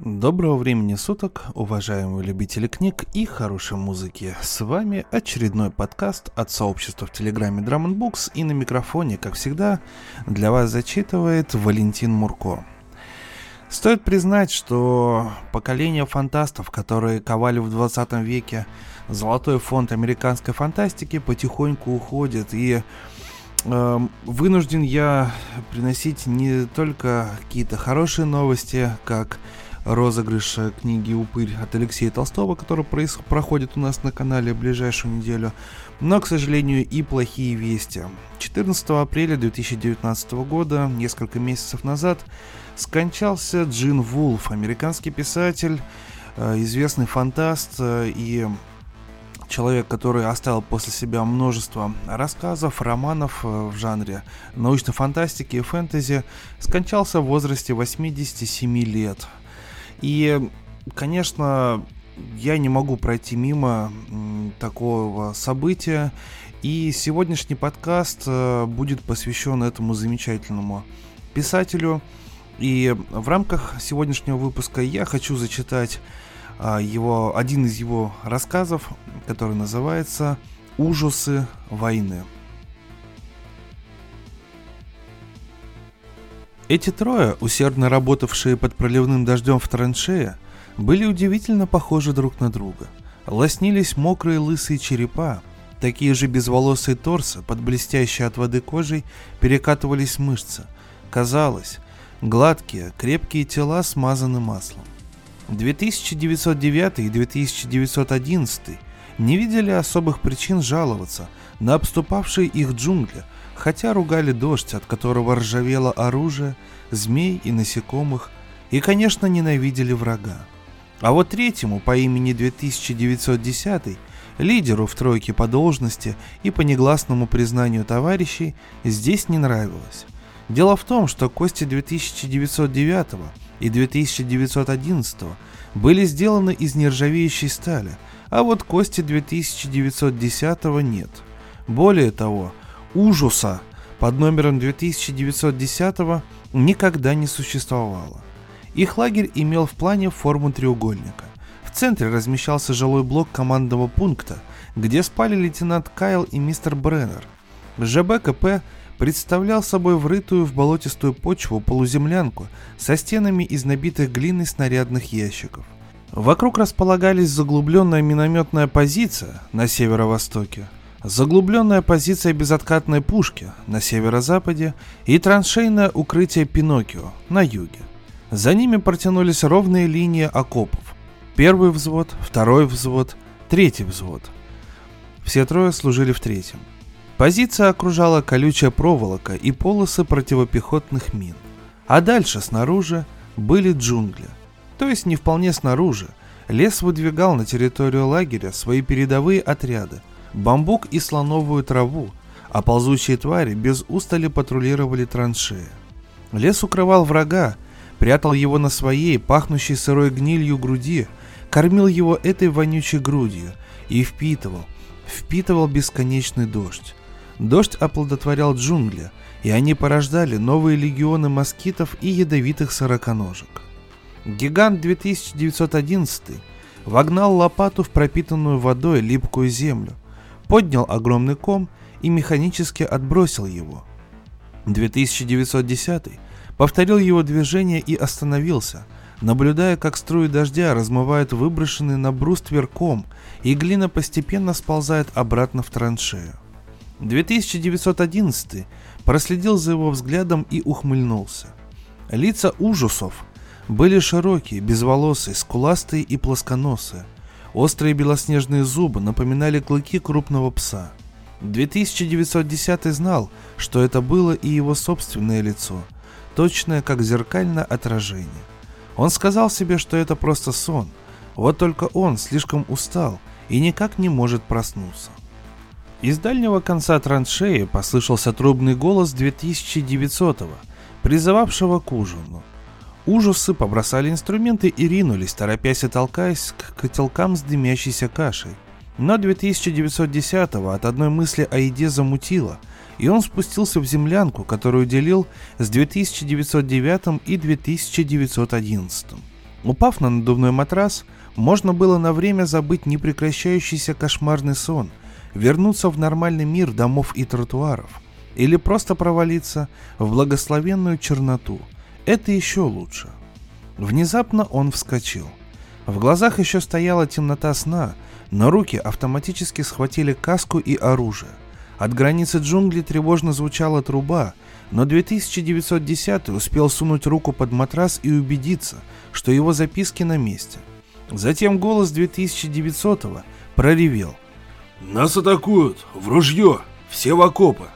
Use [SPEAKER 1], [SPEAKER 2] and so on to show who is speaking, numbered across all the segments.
[SPEAKER 1] Доброго времени суток, уважаемые любители книг и хорошей музыки. С вами очередной подкаст от сообщества в Телеграме Drum Books и на микрофоне, как всегда, для вас зачитывает Валентин Мурко. Стоит признать, что поколение фантастов, которые ковали в 20 веке золотой фонд американской фантастики, потихоньку уходит и э, вынужден я приносить не только какие-то хорошие новости, как розыгрыш книги «Упырь» от Алексея Толстого, который проис- проходит у нас на канале ближайшую неделю. Но, к сожалению, и плохие вести. 14 апреля 2019 года, несколько месяцев назад, скончался Джин Вулф, американский писатель, э, известный фантаст э, и человек, который оставил после себя множество рассказов, романов э, в жанре научной фантастики и фэнтези, скончался в возрасте 87 лет – и, конечно, я не могу пройти мимо такого события. И сегодняшний подкаст э, будет посвящен этому замечательному писателю. И в рамках сегодняшнего выпуска я хочу зачитать а, его, один из его рассказов, который называется «Ужасы войны». Эти трое, усердно работавшие под проливным дождем в траншее, были удивительно похожи друг на друга. Лоснились мокрые лысые черепа, такие же безволосые торсы, под блестящей от воды кожей перекатывались мышцы. Казалось, гладкие, крепкие тела смазаны маслом. 2909 и 2911 не видели особых причин жаловаться на обступавшие их джунгли – хотя ругали дождь, от которого ржавело оружие, змей и насекомых, и, конечно, ненавидели врага. А вот третьему по имени 2910, лидеру в тройке по должности и по негласному признанию товарищей, здесь не нравилось. Дело в том, что кости 2909 и 2911 были сделаны из нержавеющей стали, а вот кости 2910 нет. Более того, ужаса под номером 2910 никогда не существовало. Их лагерь имел в плане форму треугольника. В центре размещался жилой блок командного пункта, где спали лейтенант Кайл и мистер Бреннер. ЖБКП представлял собой врытую в болотистую почву полуземлянку со стенами из набитых глиной снарядных ящиков. Вокруг располагались заглубленная минометная позиция на северо-востоке, заглубленная позиция безоткатной пушки на северо-западе и траншейное укрытие Пиноккио на юге. За ними протянулись ровные линии окопов. Первый взвод, второй взвод, третий взвод. Все трое служили в третьем. Позиция окружала колючая проволока и полосы противопехотных мин. А дальше снаружи были джунгли. То есть не вполне снаружи. Лес выдвигал на территорию лагеря свои передовые отряды – бамбук и слоновую траву, а ползучие твари без устали патрулировали траншеи. Лес укрывал врага, прятал его на своей, пахнущей сырой гнилью груди, кормил его этой вонючей грудью и впитывал, впитывал бесконечный дождь. Дождь оплодотворял джунгли, и они порождали новые легионы москитов и ядовитых сороконожек. Гигант 2911 вогнал лопату в пропитанную водой липкую землю, поднял огромный ком и механически отбросил его. 2910 повторил его движение и остановился, наблюдая, как струи дождя размывают выброшенный на бруствер ком, и глина постепенно сползает обратно в траншею. 2911 проследил за его взглядом и ухмыльнулся. Лица ужасов были широкие, безволосые, скуластые и плосконосые, Острые белоснежные зубы напоминали клыки крупного пса. 2910 знал, что это было и его собственное лицо, точное как зеркальное отражение. Он сказал себе, что это просто сон, вот только он слишком устал и никак не может проснуться. Из дальнего конца траншеи послышался трубный голос 2900-го, призывавшего к ужину – Ужасы побросали инструменты и ринулись, торопясь и толкаясь к котелкам с дымящейся кашей. Но 2910-го от одной мысли о еде замутило, и он спустился в землянку, которую делил с 2909 и 2911. Упав на надувной матрас, можно было на время забыть непрекращающийся кошмарный сон, вернуться в нормальный мир домов и тротуаров, или просто провалиться в благословенную черноту. Это еще лучше. Внезапно он вскочил. В глазах еще стояла темнота сна, но руки автоматически схватили каску и оружие. От границы джунглей тревожно звучала труба, но 2910 успел сунуть руку под матрас и убедиться, что его записки на месте. Затем голос 2900 проревел.
[SPEAKER 2] «Нас атакуют! В ружье! Все в окопы!»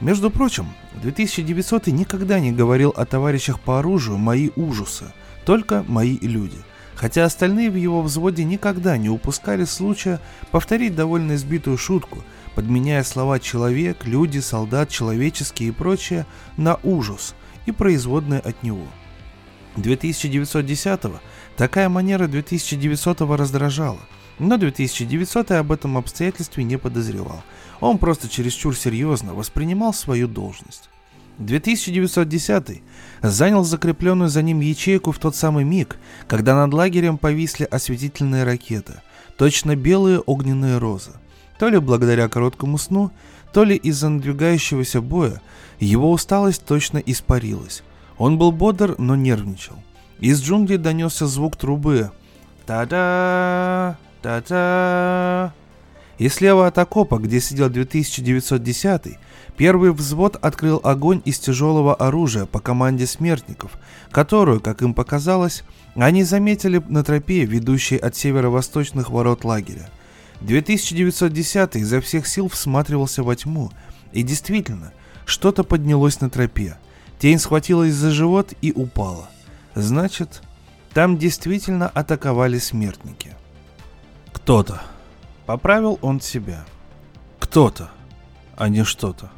[SPEAKER 1] Между прочим, 2900 никогда не говорил о товарищах по оружию «мои ужасы», только «мои люди» хотя остальные в его взводе никогда не упускали случая повторить довольно избитую шутку, подменяя слова «человек», «люди», «солдат», «человеческий» и прочее на «ужас» и производные от него. 2910-го такая манера 2900-го раздражала, но 2900 об этом обстоятельстве не подозревал. Он просто чересчур серьезно воспринимал свою должность. 2910 занял закрепленную за ним ячейку в тот самый миг, когда над лагерем повисли осветительные ракеты, точно белые огненные розы. То ли благодаря короткому сну, то ли из-за надвигающегося боя, его усталость точно испарилась. Он был бодр, но нервничал. Из джунглей донесся звук трубы. Та-да! Та-да! И слева от окопа, где сидел 2910 Первый взвод открыл огонь из тяжелого оружия по команде смертников, которую, как им показалось, они заметили на тропе, ведущей от северо-восточных ворот лагеря. 2910 изо всех сил всматривался во тьму, и действительно, что-то поднялось на тропе. Тень схватилась за живот и упала. Значит, там действительно атаковали смертники. Кто-то. Поправил он себя. Кто-то, а не что-то.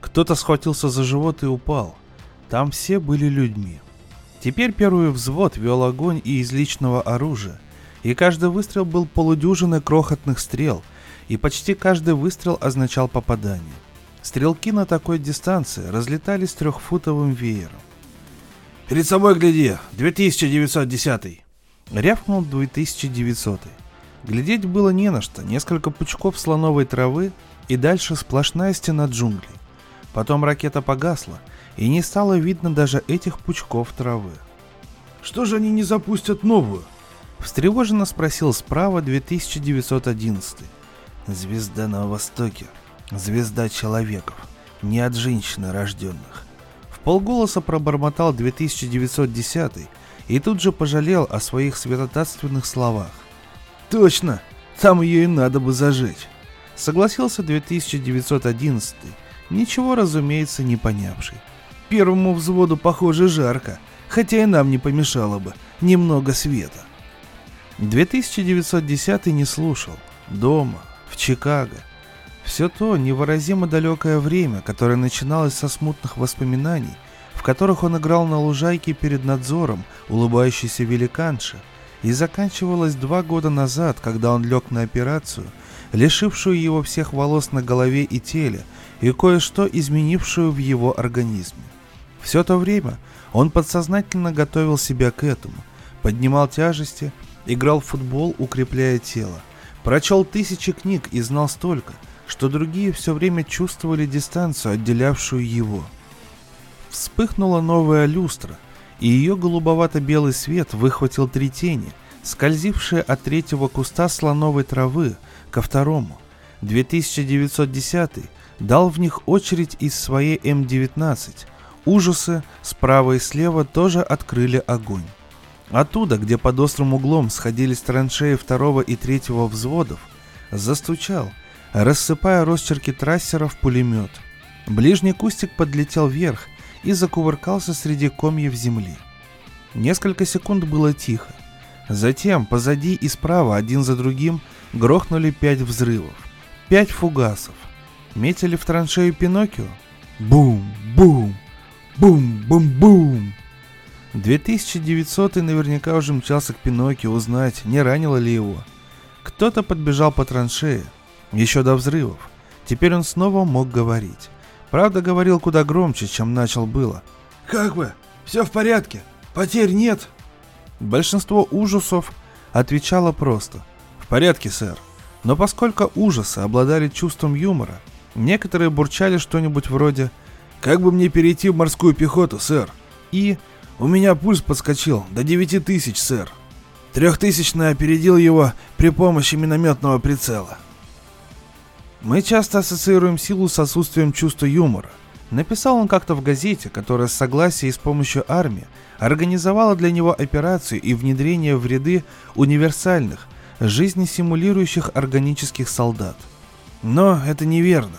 [SPEAKER 1] Кто-то схватился за живот и упал. Там все были людьми. Теперь первый взвод вел огонь и из личного оружия, и каждый выстрел был полудюжиной крохотных стрел, и почти каждый выстрел означал попадание. Стрелки на такой дистанции разлетались трехфутовым веером.
[SPEAKER 2] «Перед собой гляди! 2910!»
[SPEAKER 1] Рявкнул 2900. Глядеть было не на что, несколько пучков слоновой травы и дальше сплошная стена джунглей. Потом ракета погасла, и не стало видно даже этих пучков травы.
[SPEAKER 2] «Что же они не запустят новую?»
[SPEAKER 1] Встревоженно спросил справа 2911. «Звезда на востоке. Звезда человеков. Не от женщины рожденных». В полголоса пробормотал 2910 и тут же пожалел о своих святотатственных словах.
[SPEAKER 2] «Точно! Там ее и надо бы зажечь!»
[SPEAKER 1] Согласился 2911 ничего, разумеется, не понявший. Первому взводу, похоже, жарко, хотя и нам не помешало бы немного света. 2910 не слушал. Дома, в Чикаго. Все то невыразимо далекое время, которое начиналось со смутных воспоминаний, в которых он играл на лужайке перед надзором улыбающейся великанши, и заканчивалось два года назад, когда он лег на операцию, лишившую его всех волос на голове и теле, и кое-что изменившую в его организме. Все то время он подсознательно готовил себя к этому, поднимал тяжести, играл в футбол, укрепляя тело, прочел тысячи книг и знал столько, что другие все время чувствовали дистанцию, отделявшую его. Вспыхнула новая люстра, и ее голубовато-белый свет выхватил три тени, скользившие от третьего куста слоновой травы ко второму. 2910 дал в них очередь из своей М-19. Ужасы справа и слева тоже открыли огонь. Оттуда, где под острым углом сходились траншеи второго и третьего взводов, застучал, рассыпая росчерки трассеров пулемет. Ближний кустик подлетел вверх и закувыркался среди комьев земли. Несколько секунд было тихо. Затем позади и справа один за другим грохнули пять взрывов, пять фугасов. Метили в траншею Пиноккио? Бум, бум, бум, бум, бум. 2900 наверняка уже мчался к Пиноккио узнать, не ранило ли его. Кто-то подбежал по траншее, еще до взрывов. Теперь он снова мог говорить. Правда, говорил куда громче, чем начал было.
[SPEAKER 2] «Как бы? Все в порядке? Потерь нет?»
[SPEAKER 1] Большинство ужасов отвечало просто «В порядке, сэр». Но поскольку ужасы обладали чувством юмора, некоторые бурчали что-нибудь вроде «Как бы мне перейти в морскую пехоту, сэр?» и «У меня пульс подскочил до 9 тысяч, сэр». Трехтысячный опередил его при помощи минометного прицела. Мы часто ассоциируем силу с отсутствием чувства юмора. Написал он как-то в газете, которая с согласия и с помощью армии организовала для него операцию и внедрение в ряды универсальных, жизнесимулирующих органических солдат. Но это неверно,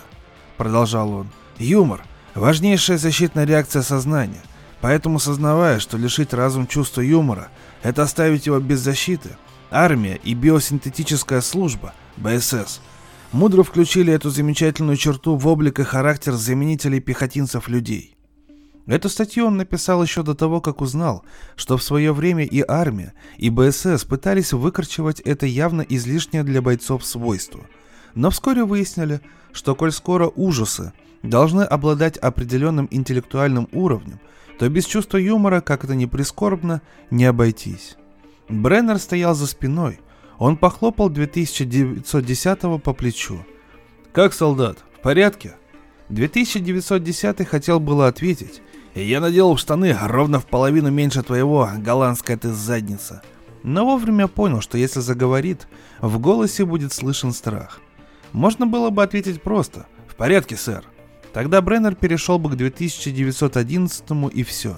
[SPEAKER 1] продолжал он. Юмор – важнейшая защитная реакция сознания, поэтому сознавая, что лишить разум чувства юмора – это оставить его без защиты, армия и биосинтетическая служба, БСС – мудро включили эту замечательную черту в облик и характер заменителей пехотинцев людей. Эту статью он написал еще до того, как узнал, что в свое время и армия, и БСС пытались выкорчевать это явно излишнее для бойцов свойство. Но вскоре выяснили, что коль скоро ужасы должны обладать определенным интеллектуальным уровнем, то без чувства юмора, как это ни прискорбно, не обойтись. Бреннер стоял за спиной, он похлопал 2910 по плечу. «Как солдат? В порядке?» 2910 хотел было ответить. «Я надел в штаны ровно в половину меньше твоего, голландская ты задница». Но вовремя понял, что если заговорит, в голосе будет слышен страх. Можно было бы ответить просто «В порядке, сэр». Тогда Бреннер перешел бы к 2911 и все.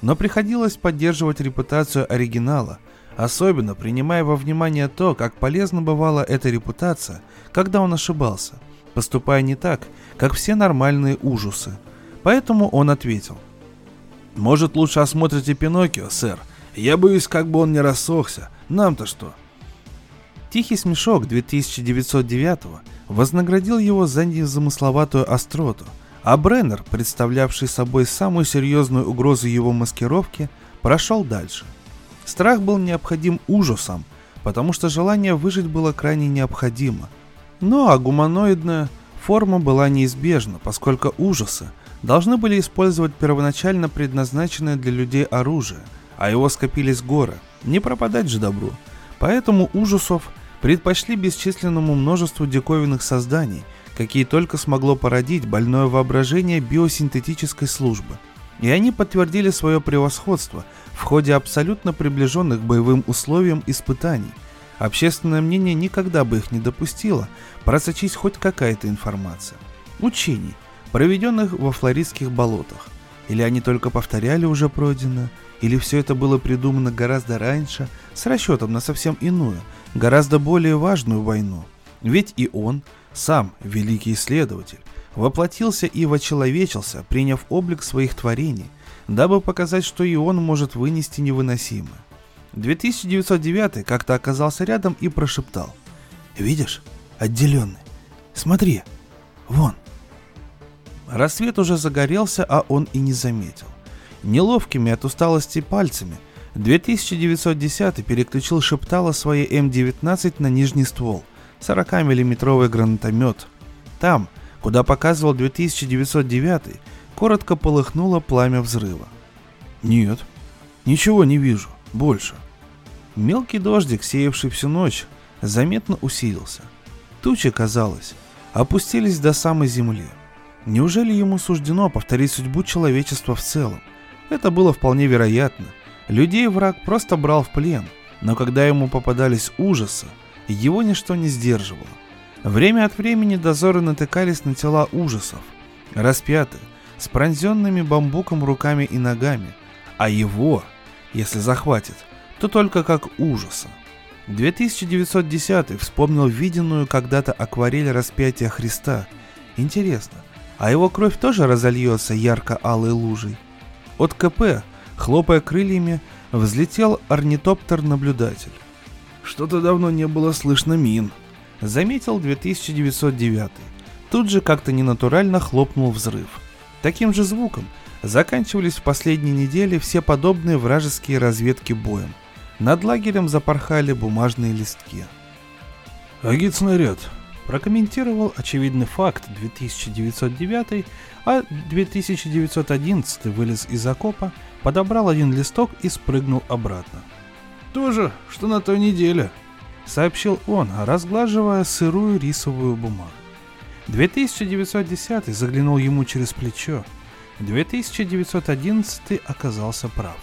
[SPEAKER 1] Но приходилось поддерживать репутацию оригинала – Особенно принимая во внимание то, как полезна бывала эта репутация, когда он ошибался, поступая не так, как все нормальные ужасы. Поэтому он ответил. «Может, лучше осмотрите Пиноккио, сэр? Я боюсь, как бы он не рассохся. Нам-то что?» Тихий смешок 2909 вознаградил его за незамысловатую остроту, а Бреннер, представлявший собой самую серьезную угрозу его маскировки, прошел дальше – Страх был необходим ужасом, потому что желание выжить было крайне необходимо. Ну а гуманоидная форма была неизбежна, поскольку ужасы должны были использовать первоначально предназначенное для людей оружие, а его скопились горы, не пропадать же добру. Поэтому ужасов предпочли бесчисленному множеству диковинных созданий, какие только смогло породить больное воображение биосинтетической службы. И они подтвердили свое превосходство – в ходе абсолютно приближенных к боевым условиям испытаний. Общественное мнение никогда бы их не допустило просочить хоть какая-то информация. Учений, проведенных во флоридских болотах. Или они только повторяли уже пройденное, или все это было придумано гораздо раньше, с расчетом на совсем иную, гораздо более важную войну. Ведь и он, сам великий исследователь, воплотился и вочеловечился, приняв облик своих творений – дабы показать, что и он может вынести невыносимое. 2909 как-то оказался рядом и прошептал. «Видишь? Отделенный. Смотри. Вон». Рассвет уже загорелся, а он и не заметил. Неловкими от усталости пальцами 2910 переключил шептало своей М-19 на нижний ствол, 40-миллиметровый гранатомет. Там, куда показывал 2909, коротко полыхнуло пламя взрыва. Нет, ничего не вижу, больше. Мелкий дождик, сеявший всю ночь, заметно усилился. Тучи, казалось, опустились до самой земли. Неужели ему суждено повторить судьбу человечества в целом? Это было вполне вероятно. Людей враг просто брал в плен, но когда ему попадались ужасы, его ничто не сдерживало. Время от времени дозоры натыкались на тела ужасов, распятые, с пронзенными бамбуком руками и ногами, а его, если захватит, то только как ужаса. 2910 вспомнил виденную когда-то акварель распятия Христа. Интересно, а его кровь тоже разольется ярко-алой лужей? От КП, хлопая крыльями, взлетел орнитоптер-наблюдатель. Что-то давно не было слышно мин, заметил 2909. Тут же как-то ненатурально хлопнул взрыв. Таким же звуком заканчивались в последние недели все подобные вражеские разведки боем. Над лагерем запорхали бумажные листки.
[SPEAKER 2] «Агитснаряд»,
[SPEAKER 1] прокомментировал очевидный факт 2909, а 2911 вылез из окопа, подобрал один листок и спрыгнул обратно. То же, что на той неделе, сообщил он, разглаживая сырую рисовую бумагу. 2910 заглянул ему через плечо. 2911 оказался прав.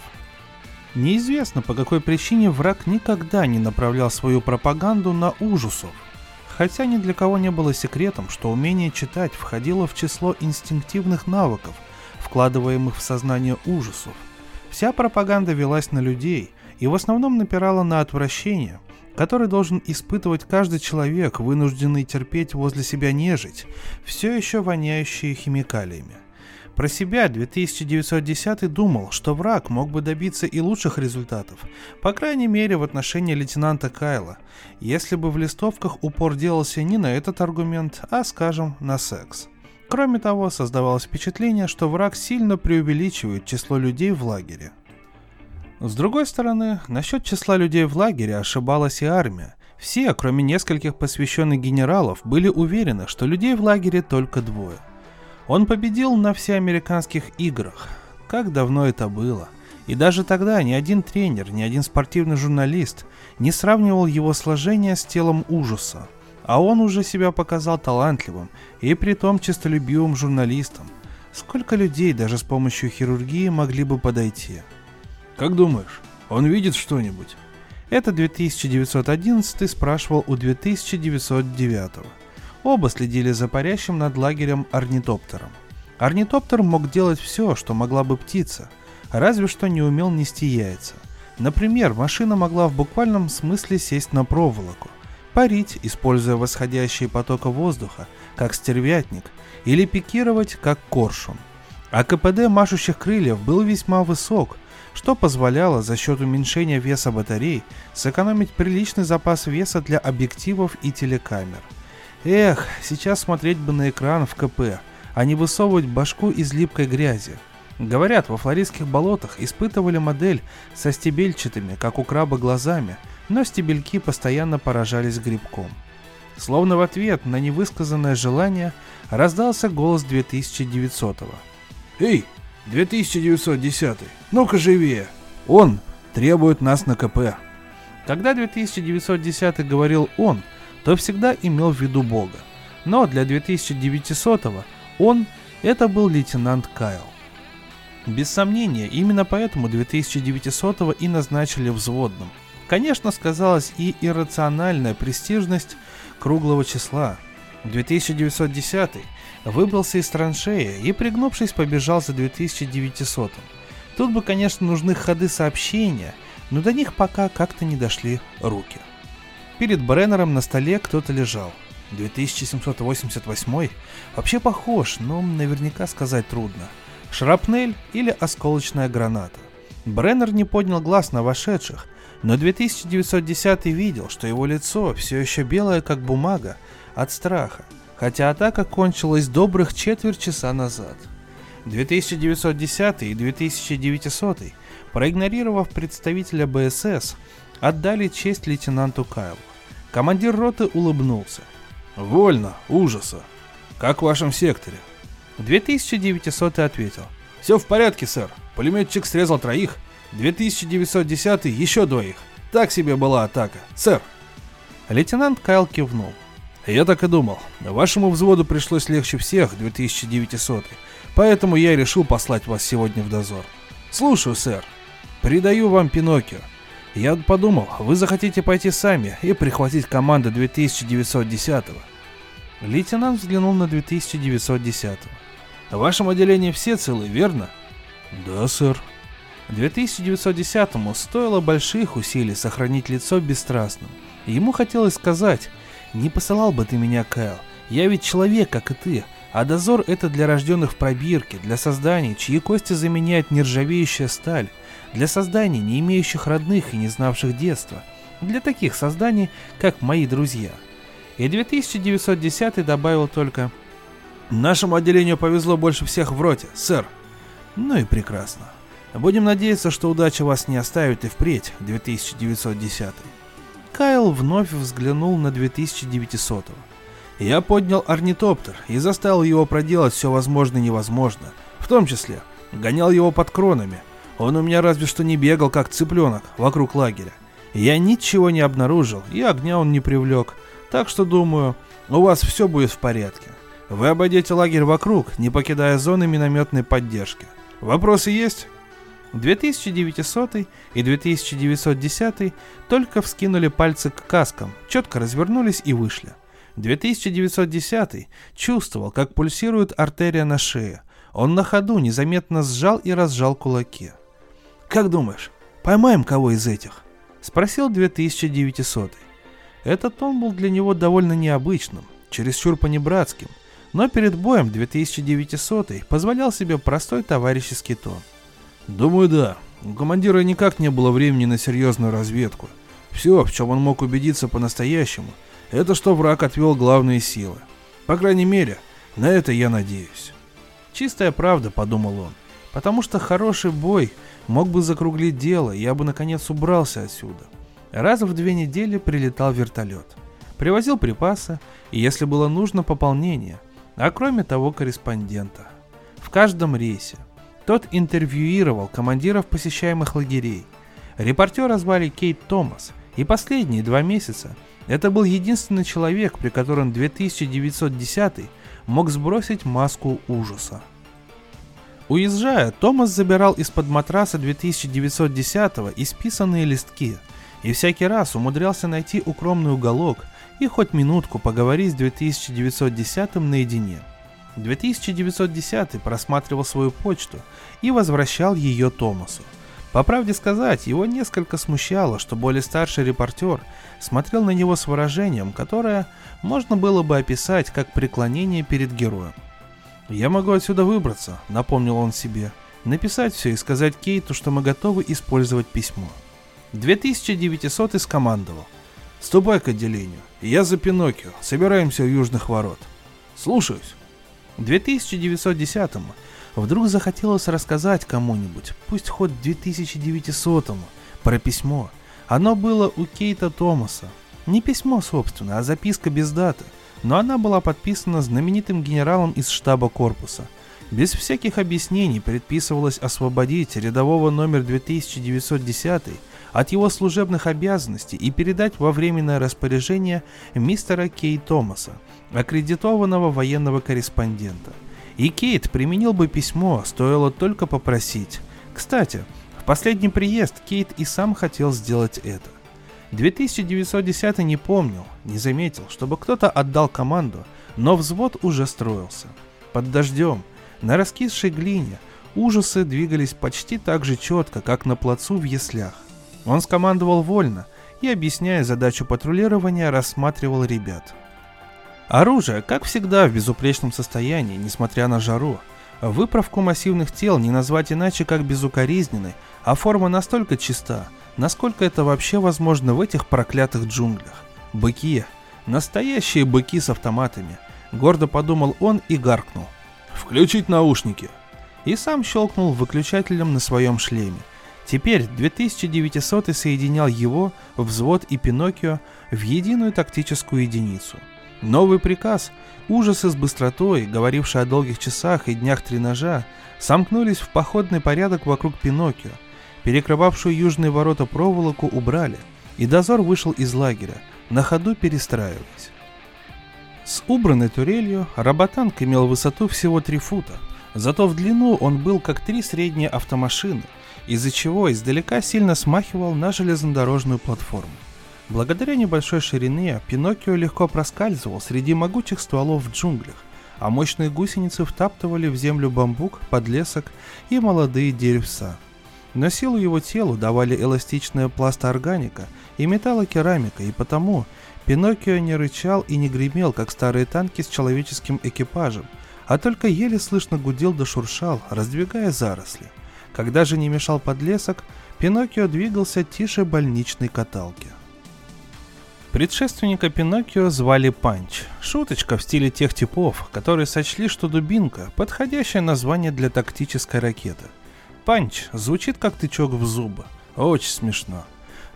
[SPEAKER 1] Неизвестно, по какой причине враг никогда не направлял свою пропаганду на ужасов, хотя ни для кого не было секретом, что умение читать входило в число инстинктивных навыков, вкладываемых в сознание ужасов. Вся пропаганда велась на людей и в основном напирала на отвращение, который должен испытывать каждый человек, вынужденный терпеть возле себя нежить, все еще воняющие химикалиями. Про себя 2910 думал, что враг мог бы добиться и лучших результатов, по крайней мере в отношении лейтенанта Кайла, если бы в листовках упор делался не на этот аргумент, а, скажем, на секс. Кроме того, создавалось впечатление, что враг сильно преувеличивает число людей в лагере. С другой стороны, насчет числа людей в лагере ошибалась и армия. Все, кроме нескольких посвященных генералов, были уверены, что людей в лагере только двое. Он победил на всеамериканских играх. Как давно это было? И даже тогда ни один тренер, ни один спортивный журналист не сравнивал его сложение с телом ужаса. А он уже себя показал талантливым и притом честолюбивым журналистом. Сколько людей даже с помощью хирургии могли бы подойти?
[SPEAKER 2] Как думаешь, он видит что-нибудь?
[SPEAKER 1] Это 2911 спрашивал у 2909. Оба следили за парящим над лагерем орнитоптером. Орнитоптер мог делать все, что могла бы птица, разве что не умел нести яйца. Например, машина могла в буквальном смысле сесть на проволоку, парить, используя восходящие потока воздуха, как стервятник, или пикировать, как коршун. А КПД машущих крыльев был весьма высок – что позволяло за счет уменьшения веса батарей сэкономить приличный запас веса для объективов и телекамер. Эх, сейчас смотреть бы на экран в КП, а не высовывать башку из липкой грязи. Говорят, во флоридских болотах испытывали модель со стебельчатыми, как у краба, глазами, но стебельки постоянно поражались грибком. Словно в ответ на невысказанное желание раздался голос 2900-го.
[SPEAKER 2] «Эй, 2910. Ну-ка живее. Он требует нас на КП.
[SPEAKER 1] Когда 2910 говорил «он», то всегда имел в виду Бога. Но для 2900 он – это был лейтенант Кайл. Без сомнения, именно поэтому 2900 и назначили взводным. Конечно, сказалась и иррациональная престижность круглого числа. 2910 выбрался из траншеи и, пригнувшись, побежал за 2900 Тут бы, конечно, нужны ходы сообщения, но до них пока как-то не дошли руки. Перед Бреннером на столе кто-то лежал. 2788 вообще похож, но наверняка сказать трудно. Шрапнель или осколочная граната. Бреннер не поднял глаз на вошедших, но 2910 видел, что его лицо все еще белое, как бумага, от страха хотя атака кончилась добрых четверть часа назад. 2910 и 2900, проигнорировав представителя БСС, отдали честь лейтенанту Кайлу. Командир роты улыбнулся.
[SPEAKER 2] «Вольно, ужаса. Как в вашем секторе?»
[SPEAKER 1] 2900 ответил.
[SPEAKER 2] «Все в порядке, сэр. Пулеметчик срезал троих. 2910 еще двоих. Так себе была атака, сэр».
[SPEAKER 1] Лейтенант Кайл кивнул.
[SPEAKER 2] Я так и думал. Вашему взводу пришлось легче всех, 2900 поэтому я решил послать вас сегодня в дозор. Слушаю, сэр. Передаю вам Пиноккио. Я подумал, вы захотите пойти сами и прихватить команду 2910 -го.
[SPEAKER 1] Лейтенант взглянул на 2910 -го.
[SPEAKER 2] В вашем отделении все целы, верно?
[SPEAKER 1] Да, сэр. 2910-му стоило больших усилий сохранить лицо бесстрастным. Ему хотелось сказать, не посылал бы ты меня, Кайл. Я ведь человек, как и ты. А дозор это для рожденных в пробирке, для созданий, чьи кости заменяет нержавеющая сталь, для созданий, не имеющих родных и не знавших детства, для таких созданий, как мои друзья. И 2910 добавил только
[SPEAKER 2] «Нашему отделению повезло больше всех в роте, сэр».
[SPEAKER 1] Ну и прекрасно. Будем надеяться, что удача вас не оставит и впредь, 2910. Кайл вновь взглянул на 2900-го. Я поднял орнитоптер и заставил его проделать все возможное и невозможное. В том числе, гонял его под кронами. Он у меня разве что не бегал, как цыпленок, вокруг лагеря.
[SPEAKER 2] Я ничего не обнаружил, и огня он не привлек, так что думаю, у вас все будет в порядке. Вы обойдете лагерь вокруг, не покидая зоны минометной поддержки. Вопросы есть? 2900 и 2910 только вскинули пальцы к каскам, четко развернулись и вышли. 2910 чувствовал, как пульсирует артерия на шее. Он на ходу незаметно сжал и разжал кулаки. «Как думаешь, поймаем кого из этих?» — спросил 2900 Этот тон был для него довольно необычным, чересчур понебратским, но перед боем 2900 позволял себе простой товарищеский тон. «Думаю, да. У командира никак не было времени на серьезную разведку. Все, в чем он мог убедиться по-настоящему, это что враг отвел главные силы. По крайней мере, на это я надеюсь». «Чистая правда», — подумал он, — «потому что хороший бой мог бы закруглить дело, и я бы наконец убрался отсюда». Раз в две недели прилетал вертолет. Привозил припасы, и если было нужно пополнение, а кроме того корреспондента. В каждом рейсе. Тот интервьюировал командиров посещаемых лагерей. Репортера звали Кейт Томас, и последние два месяца это был единственный человек, при котором 2910 мог сбросить маску ужаса. Уезжая, Томас забирал из-под матраса 2910 исписанные листки и всякий раз умудрялся найти укромный уголок – и хоть минутку поговори с 2910 наедине. 2910 просматривал свою почту и возвращал ее Томасу. По правде сказать, его несколько смущало, что более старший репортер смотрел на него с выражением, которое можно было бы описать как преклонение перед героем. «Я могу отсюда выбраться», — напомнил он себе, — «написать все и сказать Кейту, что мы готовы использовать письмо». 2900 скомандовал. «Ступай к отделению. Я за Пиноккио. Собираемся у южных ворот. Слушаюсь. 2910-му вдруг захотелось рассказать кому-нибудь, пусть хоть 2900-му, про письмо. Оно было у Кейта Томаса. Не письмо, собственно, а записка без даты, но она была подписана знаменитым генералом из штаба корпуса. Без всяких объяснений предписывалось освободить рядового номер 2910 от его служебных обязанностей и передать во временное распоряжение мистера Кей Томаса, аккредитованного военного корреспондента. И Кейт применил бы письмо, стоило только попросить. Кстати, в последний приезд Кейт и сам хотел сделать это. 2910 не помнил, не заметил, чтобы кто-то отдал команду, но взвод уже строился. Под дождем, на раскисшей глине, ужасы двигались почти так же четко, как на плацу в яслях. Он скомандовал вольно и, объясняя задачу патрулирования, рассматривал ребят. Оружие, как всегда, в безупречном состоянии, несмотря на жару. Выправку массивных тел не назвать иначе, как безукоризненной, а форма настолько чиста, насколько это вообще возможно в этих проклятых джунглях. Быки. Настоящие быки с автоматами. Гордо подумал он и гаркнул. «Включить наушники!» И сам щелкнул выключателем на своем шлеме. Теперь 2900 соединял его, взвод и Пиноккио в единую тактическую единицу. Новый приказ, ужасы с быстротой, говоривший о долгих часах и днях тренажа, сомкнулись в походный порядок вокруг Пиноккио. Перекрывавшую южные ворота проволоку убрали, и дозор вышел из лагеря, на ходу перестраиваясь. С убранной турелью Роботанг имел высоту всего 3 фута, зато в длину он был как три средние автомашины – из-за чего издалека сильно смахивал на железнодорожную платформу. Благодаря небольшой ширине Пиноккио легко проскальзывал среди могучих стволов в джунглях, а мощные гусеницы втаптывали в землю бамбук, подлесок и молодые деревца. Но силу его телу давали эластичная пластоорганика и металлокерамика, и потому Пиноккио не рычал и не гремел, как старые танки с человеческим экипажем, а только еле слышно гудел да шуршал, раздвигая заросли. Когда же не мешал подлесок, Пиноккио двигался тише больничной каталки. Предшественника Пиноккио звали Панч. Шуточка в стиле тех типов, которые сочли, что дубинка – подходящее название для тактической ракеты. Панч звучит как тычок в зубы. Очень смешно.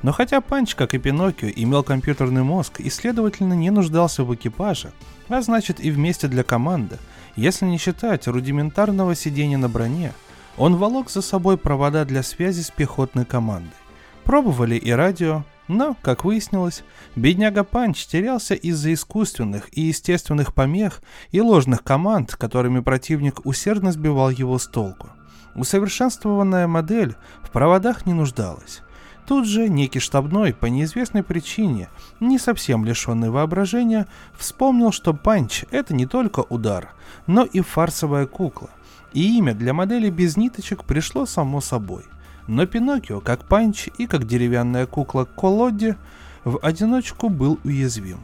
[SPEAKER 2] Но хотя Панч, как и Пиноккио, имел компьютерный мозг и, следовательно, не нуждался в экипаже, а значит и вместе для команды, если не считать рудиментарного сидения на броне – он волок за собой провода для связи с пехотной командой. Пробовали и радио,
[SPEAKER 1] Но, как выяснилось, бедняга Панч терялся из-за искусственных и естественных помех и ложных команд, которыми противник усердно сбивал его с толку. Усовершенствованная модель в проводах не нуждалась. Тут же некий штабной, по неизвестной причине, не совсем лишенный воображения, вспомнил, что панч – это не только удар, но и фарсовая кукла. И имя для модели без ниточек пришло само собой. Но Пиноккио, как панч и как деревянная кукла Коллоди, в одиночку был уязвим.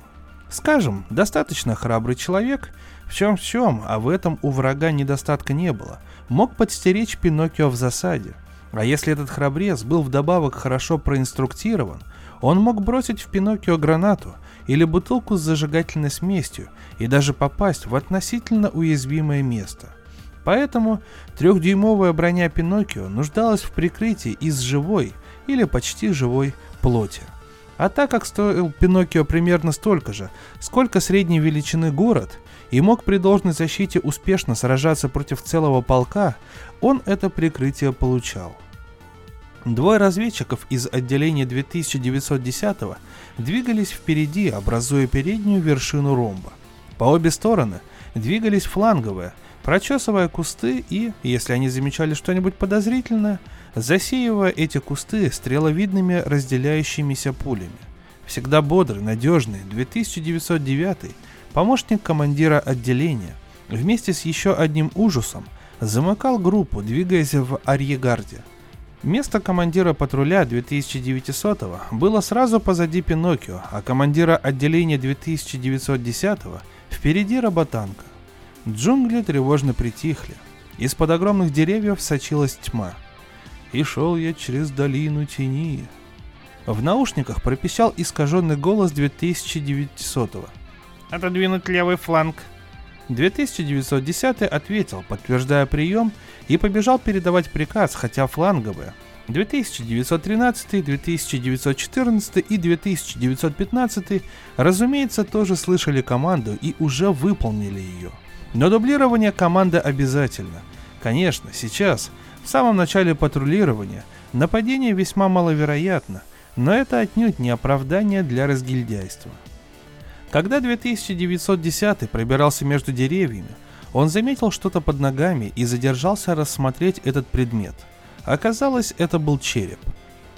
[SPEAKER 1] Скажем, достаточно храбрый человек, в чем в чем, а в этом у врага недостатка не было, мог подстеречь Пиноккио в засаде. А если этот храбрец был вдобавок хорошо проинструктирован, он мог бросить в Пиноккио гранату или бутылку с зажигательной смесью и даже попасть в относительно уязвимое место. Поэтому трехдюймовая броня Пиноккио нуждалась в прикрытии из живой или почти живой плоти. А так как стоил Пиноккио примерно столько же, сколько средней величины город, и мог при должной защите успешно сражаться против целого полка, он это прикрытие получал. Двое разведчиков из отделения 2910 двигались впереди, образуя переднюю вершину ромба. По обе стороны двигались фланговые, прочесывая кусты и, если они замечали что-нибудь подозрительное, засеивая эти кусты стреловидными разделяющимися пулями. Всегда бодрый, надежный, 2909 помощник командира отделения, вместе с еще одним ужасом, замыкал группу, двигаясь в арьегарде. Место командира патруля 2900 было сразу позади Пиноккио, а командира отделения 2910 впереди работанка. Джунгли тревожно притихли. Из-под огромных деревьев сочилась тьма. И шел я через долину тени. В наушниках пропищал искаженный голос 2900 -го.
[SPEAKER 3] «Отодвинуть левый фланг»,
[SPEAKER 1] 2910 ответил, подтверждая прием, и побежал передавать приказ, хотя фланговые. 2913, 2914 и 2915, разумеется, тоже слышали команду и уже выполнили ее. Но дублирование команды обязательно. Конечно, сейчас, в самом начале патрулирования, нападение весьма маловероятно, но это отнюдь не оправдание для разгильдяйства. Когда 2910 пробирался между деревьями, он заметил что-то под ногами и задержался рассмотреть этот предмет. Оказалось, это был череп.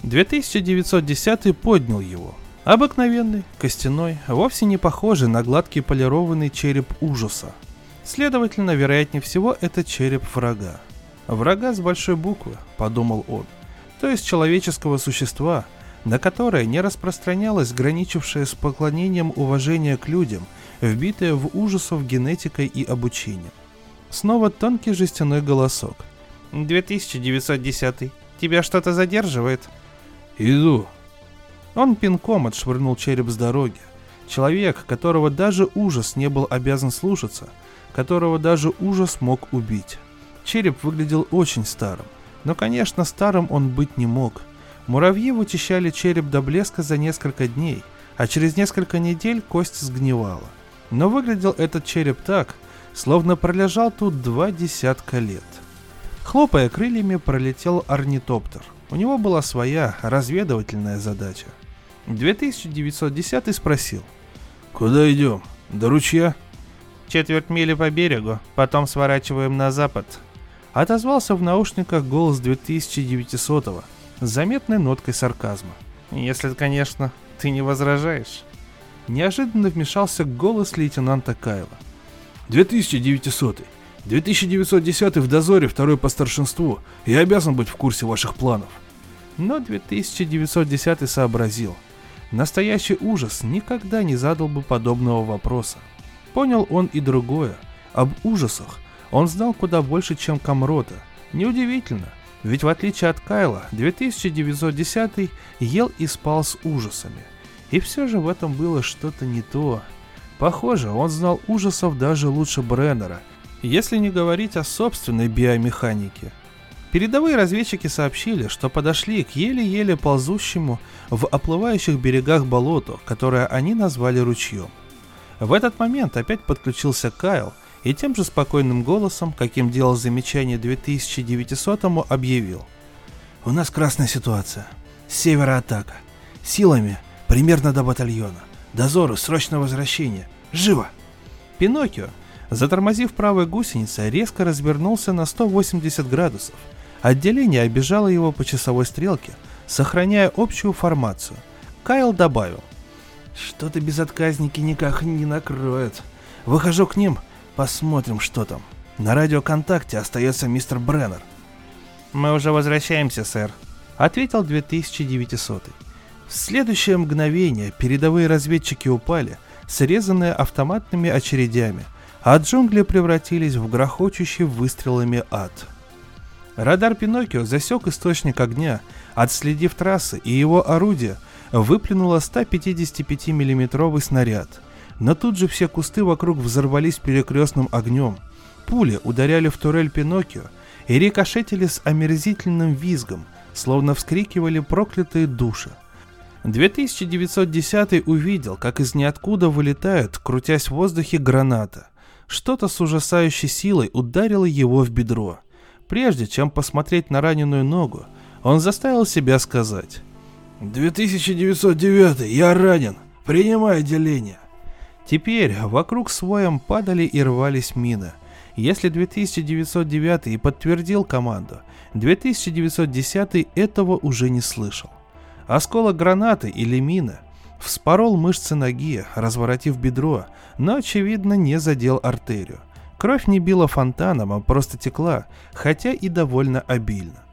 [SPEAKER 1] 2910 поднял его. Обыкновенный, костяной, вовсе не похожий на гладкий полированный череп ужаса. Следовательно, вероятнее всего, это череп врага. Врага с большой буквы, подумал он, то есть человеческого существа – на которое не распространялось граничившее с поклонением уважение к людям, вбитое в ужасов генетикой и обучением. Снова тонкий жестяной голосок.
[SPEAKER 3] «2910. Тебя что-то задерживает?»
[SPEAKER 1] «Иду». Он пинком отшвырнул череп с дороги. Человек, которого даже ужас не был обязан слушаться, которого даже ужас мог убить. Череп выглядел очень старым, но, конечно, старым он быть не мог – Муравьи вычищали череп до блеска за несколько дней, а через несколько недель кость сгнивала. Но выглядел этот череп так, словно пролежал тут два десятка лет. Хлопая крыльями, пролетел орнитоптер. У него была своя разведывательная задача. 2910 спросил. «Куда идем? До ручья?»
[SPEAKER 3] «Четверть мили по берегу, потом сворачиваем на запад», —
[SPEAKER 1] отозвался в наушниках голос 2900-го с заметной ноткой сарказма.
[SPEAKER 3] «Если, конечно, ты не возражаешь».
[SPEAKER 1] Неожиданно вмешался голос лейтенанта Кайла. «2900 2910 в дозоре, второй по старшинству. Я обязан быть в курсе ваших планов». Но 2910 сообразил. Настоящий ужас никогда не задал бы подобного вопроса. Понял он и другое. Об ужасах он знал куда больше, чем Камрота. Неудивительно, ведь в отличие от Кайла, 2910 ел и спал с ужасами. И все же в этом было что-то не то. Похоже, он знал ужасов даже лучше Бреннера, если не говорить о собственной биомеханике. Передовые разведчики сообщили, что подошли к еле-еле ползущему в оплывающих берегах болоту, которое они назвали ручьем. В этот момент опять подключился Кайл – и тем же спокойным голосом, каким делал замечание 2900-му, объявил. «У нас красная ситуация. Севера атака.
[SPEAKER 2] Силами примерно до батальона. Дозору срочное возвращение. Живо!»
[SPEAKER 1] Пиноккио, затормозив правой гусеницей, резко развернулся на 180 градусов. Отделение обижало его по часовой стрелке, сохраняя общую формацию. Кайл добавил.
[SPEAKER 2] «Что-то безотказники никак не накроют. Выхожу к ним, посмотрим, что там. На радиоконтакте остается мистер Бреннер».
[SPEAKER 3] «Мы уже возвращаемся, сэр», —
[SPEAKER 1] ответил 2900 -й. В следующее мгновение передовые разведчики упали, срезанные автоматными очередями, а джунгли превратились в грохочущий выстрелами ад. Радар Пиноккио засек источник огня, отследив трассы, и его орудие выплюнуло 155 миллиметровый снаряд. Но тут же все кусты вокруг взорвались перекрестным огнем. Пули ударяли в турель Пиноккио и рикошетили с омерзительным визгом, словно вскрикивали проклятые души. 2910 увидел, как из ниоткуда вылетает, крутясь в воздухе, граната. Что-то с ужасающей силой ударило его в бедро – Прежде чем посмотреть на раненую ногу, он заставил себя сказать.
[SPEAKER 2] «2909, я ранен. Принимай отделение».
[SPEAKER 1] Теперь вокруг своем падали и рвались мины. Если 2909 и подтвердил команду, 2910 этого уже не слышал. Осколок гранаты или мина вспорол мышцы ноги, разворотив бедро, но, очевидно, не задел артерию. Кровь не била фонтаном, а просто текла, хотя и довольно обильно.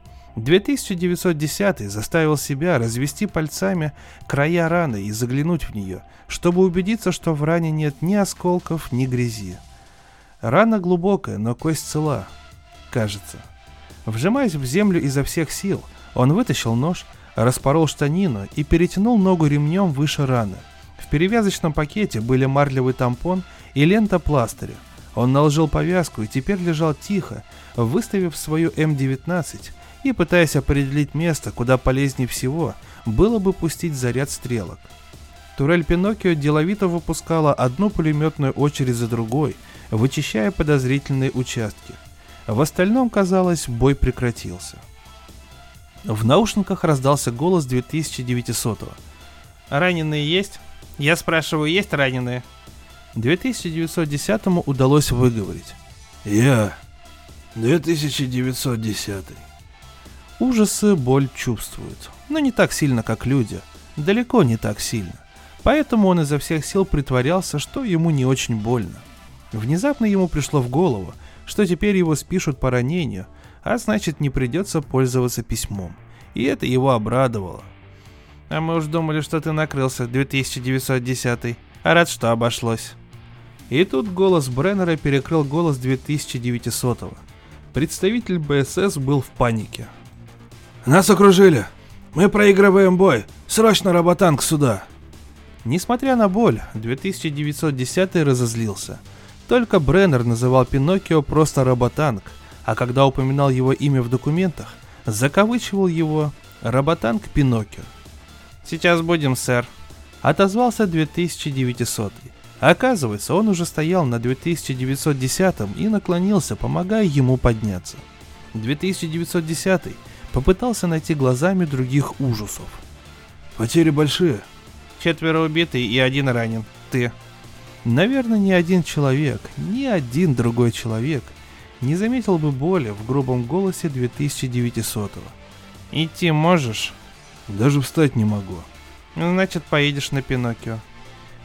[SPEAKER 1] 2910 заставил себя развести пальцами края раны и заглянуть в нее, чтобы убедиться, что в ране нет ни осколков, ни грязи. Рана глубокая, но кость цела. Кажется. Вжимаясь в землю изо всех сил, он вытащил нож, распорол штанину и перетянул ногу ремнем выше раны. В перевязочном пакете были марлевый тампон и лента пластыря. Он наложил повязку и теперь лежал тихо, выставив свою М-19 и пытаясь определить место, куда полезнее всего было бы пустить заряд стрелок. Турель Пиноккио деловито выпускала одну пулеметную очередь за другой, вычищая подозрительные участки. В остальном, казалось, бой прекратился. В наушниках раздался голос 2900-го.
[SPEAKER 3] «Раненые есть? Я спрашиваю, есть раненые?»
[SPEAKER 1] 2910 удалось выговорить.
[SPEAKER 2] Я 2910.
[SPEAKER 1] Ужасы боль чувствует, но не так сильно, как люди. Далеко не так сильно. Поэтому он изо всех сил притворялся, что ему не очень больно. Внезапно ему пришло в голову, что теперь его спишут по ранению, а значит не придется пользоваться письмом. И это его обрадовало.
[SPEAKER 3] А мы уж думали, что ты накрылся, 2910. А рад, что обошлось.
[SPEAKER 1] И тут голос Бреннера перекрыл голос 2900-го. Представитель БСС был в панике.
[SPEAKER 2] «Нас окружили! Мы проигрываем бой! Срочно роботанк сюда!»
[SPEAKER 1] Несмотря на боль, 2910 разозлился. Только Бреннер называл Пиноккио просто роботанк, а когда упоминал его имя в документах, закавычивал его роботанк Пиноккио.
[SPEAKER 3] «Сейчас будем, сэр», —
[SPEAKER 1] отозвался 2900 -й. Оказывается, он уже стоял на 2910 и наклонился, помогая ему подняться. 2910 попытался найти глазами других ужасов.
[SPEAKER 2] Потери большие.
[SPEAKER 3] Четверо убиты и один ранен. Ты.
[SPEAKER 1] Наверное, ни один человек, ни один другой человек не заметил бы боли в грубом голосе 2900 -го.
[SPEAKER 3] Идти можешь?
[SPEAKER 2] Даже встать не могу.
[SPEAKER 3] Значит, поедешь на Пиноккио.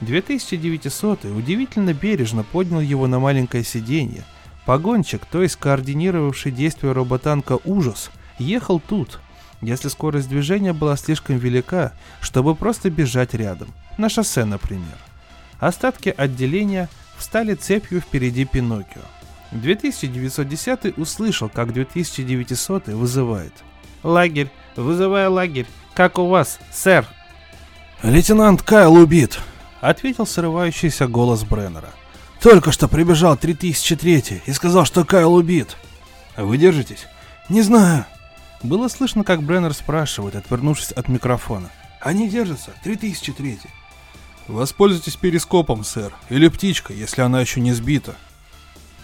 [SPEAKER 1] 2900 удивительно бережно поднял его на маленькое сиденье. Погонщик, то есть координировавший действия роботанка «Ужас», ехал тут, если скорость движения была слишком велика, чтобы просто бежать рядом, на шоссе, например. Остатки отделения встали цепью впереди Пиноккио. 2910 услышал, как 2900 вызывает.
[SPEAKER 3] «Лагерь! Вызываю лагерь! Как у вас, сэр?»
[SPEAKER 2] «Лейтенант Кайл убит!»
[SPEAKER 1] ответил срывающийся голос Бреннера.
[SPEAKER 2] «Только что прибежал 3003 и сказал, что Кайл убит. Вы держитесь?» «Не знаю».
[SPEAKER 1] Было слышно, как Бреннер спрашивает, отвернувшись от микрофона.
[SPEAKER 2] «Они держатся, 3003
[SPEAKER 1] «Воспользуйтесь перископом, сэр, или птичкой, если она еще не сбита».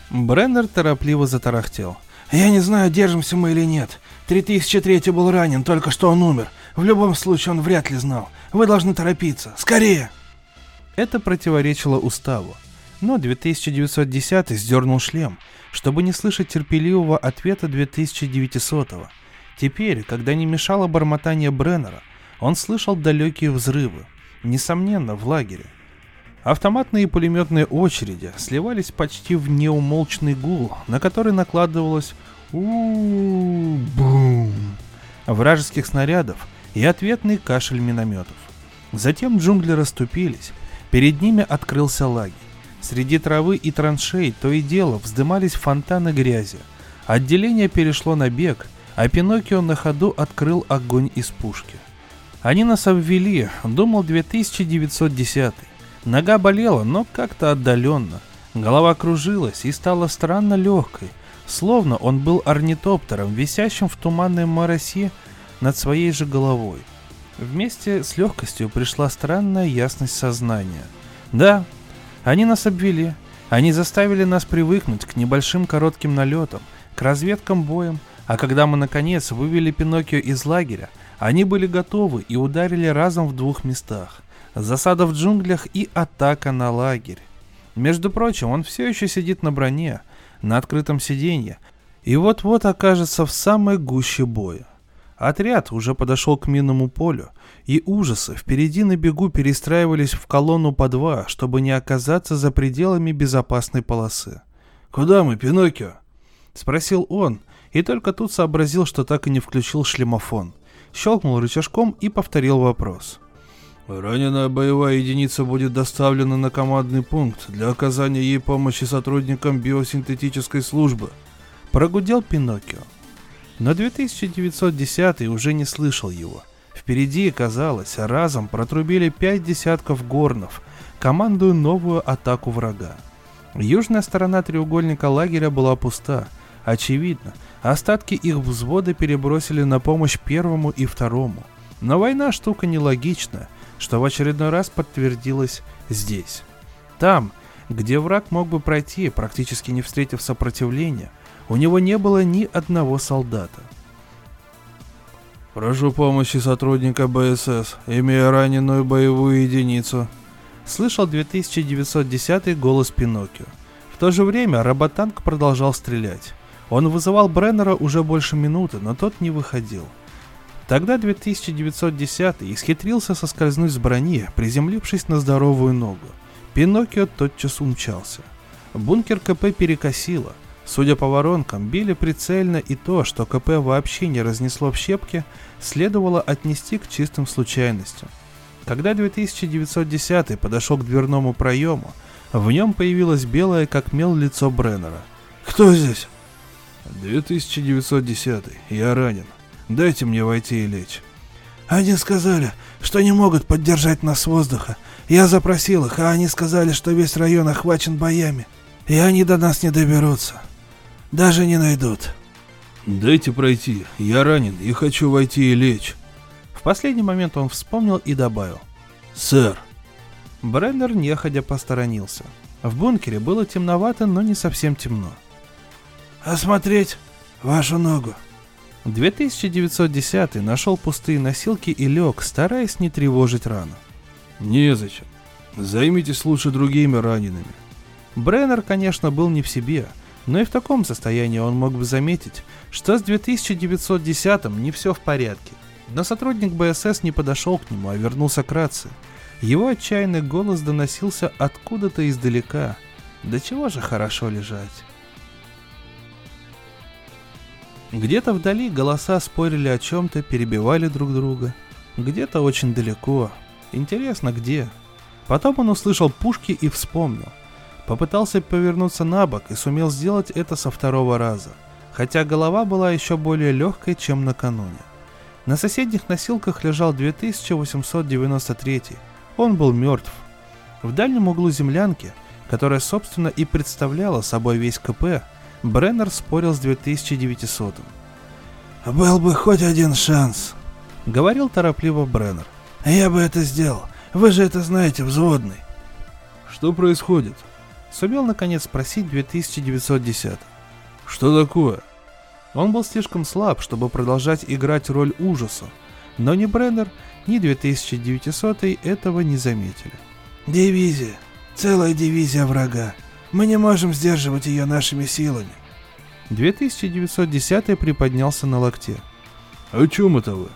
[SPEAKER 1] Бреннер торопливо затарахтел.
[SPEAKER 2] «Я не знаю, держимся мы или нет. 3003 был ранен, только что он умер. В любом случае он вряд ли знал. Вы должны торопиться. Скорее!»
[SPEAKER 1] Это противоречило уставу. Но 2910 сдернул шлем, чтобы не слышать терпеливого ответа 2900-го. Теперь, когда не мешало бормотание Бреннера, он слышал далекие взрывы. Несомненно, в лагере. Автоматные и пулеметные очереди сливались почти в неумолчный гул, на который накладывалось у-бум вражеских снарядов и ответный кашель минометов. Затем джунгли расступились, перед ними открылся лагерь. Среди травы и траншей то и дело вздымались фонтаны грязи. Отделение перешло на бег, а Пиноккио на ходу открыл огонь из пушки. Они нас обвели, думал 2910 Нога болела, но как-то отдаленно. Голова кружилась и стала странно легкой, словно он был орнитоптером, висящим в туманной моросе над своей же головой. Вместе с легкостью пришла странная ясность сознания. Да, они нас обвели. Они заставили нас привыкнуть к небольшим коротким налетам, к разведкам боем, а когда мы наконец вывели Пиноккио из лагеря, они были готовы и ударили разом в двух местах. Засада в джунглях и атака на лагерь. Между прочим, он все еще сидит на броне, на открытом сиденье, и вот-вот окажется в самой гуще боя. Отряд уже подошел к минному полю, и ужасы впереди на бегу перестраивались в колонну по два, чтобы не оказаться за пределами безопасной полосы.
[SPEAKER 2] «Куда мы, Пиноккио?»
[SPEAKER 1] — спросил он, и только тут сообразил, что так и не включил шлемофон. Щелкнул рычажком и повторил вопрос.
[SPEAKER 2] Раненая боевая единица будет доставлена на командный пункт для оказания ей помощи сотрудникам биосинтетической службы.
[SPEAKER 1] Прогудел Пиноккио. Но 2910 уже не слышал его. Впереди, казалось, разом протрубили пять десятков горнов, командуя новую атаку врага. Южная сторона треугольника лагеря была пуста. Очевидно, остатки их взвода перебросили на помощь первому и второму. Но война штука нелогичная – что в очередной раз подтвердилось здесь. Там, где враг мог бы пройти, практически не встретив сопротивления, у него не было ни одного солдата.
[SPEAKER 2] «Прошу помощи сотрудника БСС, имея раненую боевую единицу»,
[SPEAKER 1] слышал 2910 голос Пиноккио. В то же время роботанк продолжал стрелять. Он вызывал Бреннера уже больше минуты, но тот не выходил. Тогда 2910 исхитрился соскользнуть с брони, приземлившись на здоровую ногу. Пиноккио тотчас умчался. Бункер КП перекосило. Судя по воронкам, били прицельно и то, что КП вообще не разнесло в щепки, следовало отнести к чистым случайностям. Когда 2910 подошел к дверному проему, в нем появилось белое как мел лицо Бреннера.
[SPEAKER 2] «Кто здесь?»
[SPEAKER 1] «2910. Я ранен. Дайте мне войти и лечь.
[SPEAKER 2] Они сказали, что не могут поддержать нас с воздуха. Я запросил их, а они сказали, что весь район охвачен боями. И они до нас не доберутся. Даже не найдут.
[SPEAKER 1] Дайте пройти. Я ранен и хочу войти и лечь. В последний момент он вспомнил и добавил.
[SPEAKER 2] Сэр.
[SPEAKER 1] Бреннер неходя посторонился. В бункере было темновато, но не совсем темно.
[SPEAKER 2] «Осмотреть вашу ногу»,
[SPEAKER 1] 2910 нашел пустые носилки и лег, стараясь не тревожить рану.
[SPEAKER 2] Незачем. Займитесь лучше другими ранеными.
[SPEAKER 1] Бреннер, конечно, был не в себе, но и в таком состоянии он мог бы заметить, что с 2910 не все в порядке. Но сотрудник БСС не подошел к нему, а вернулся к рации. Его отчаянный голос доносился откуда-то издалека. Да чего же хорошо лежать. Где-то вдали голоса спорили о чем-то, перебивали друг друга. Где-то очень далеко. Интересно, где? Потом он услышал пушки и вспомнил. Попытался повернуться на бок и сумел сделать это со второго раза, хотя голова была еще более легкой, чем накануне. На соседних носилках лежал 2893. Он был мертв. В дальнем углу землянки, которая, собственно, и представляла собой весь КП, Бреннер спорил с 2900
[SPEAKER 2] «Был бы хоть один шанс», —
[SPEAKER 1] говорил торопливо Бреннер.
[SPEAKER 2] «Я бы это сделал. Вы же это знаете, взводный».
[SPEAKER 1] «Что происходит?» — сумел наконец спросить 2910.
[SPEAKER 2] «Что такое?»
[SPEAKER 1] Он был слишком слаб, чтобы продолжать играть роль ужаса.
[SPEAKER 2] Но ни Бреннер, ни 2900 этого не заметили.
[SPEAKER 4] «Дивизия. Целая дивизия врага. Мы не можем сдерживать ее нашими силами».
[SPEAKER 2] 2910 приподнялся на локте.
[SPEAKER 1] «О чем это вы?»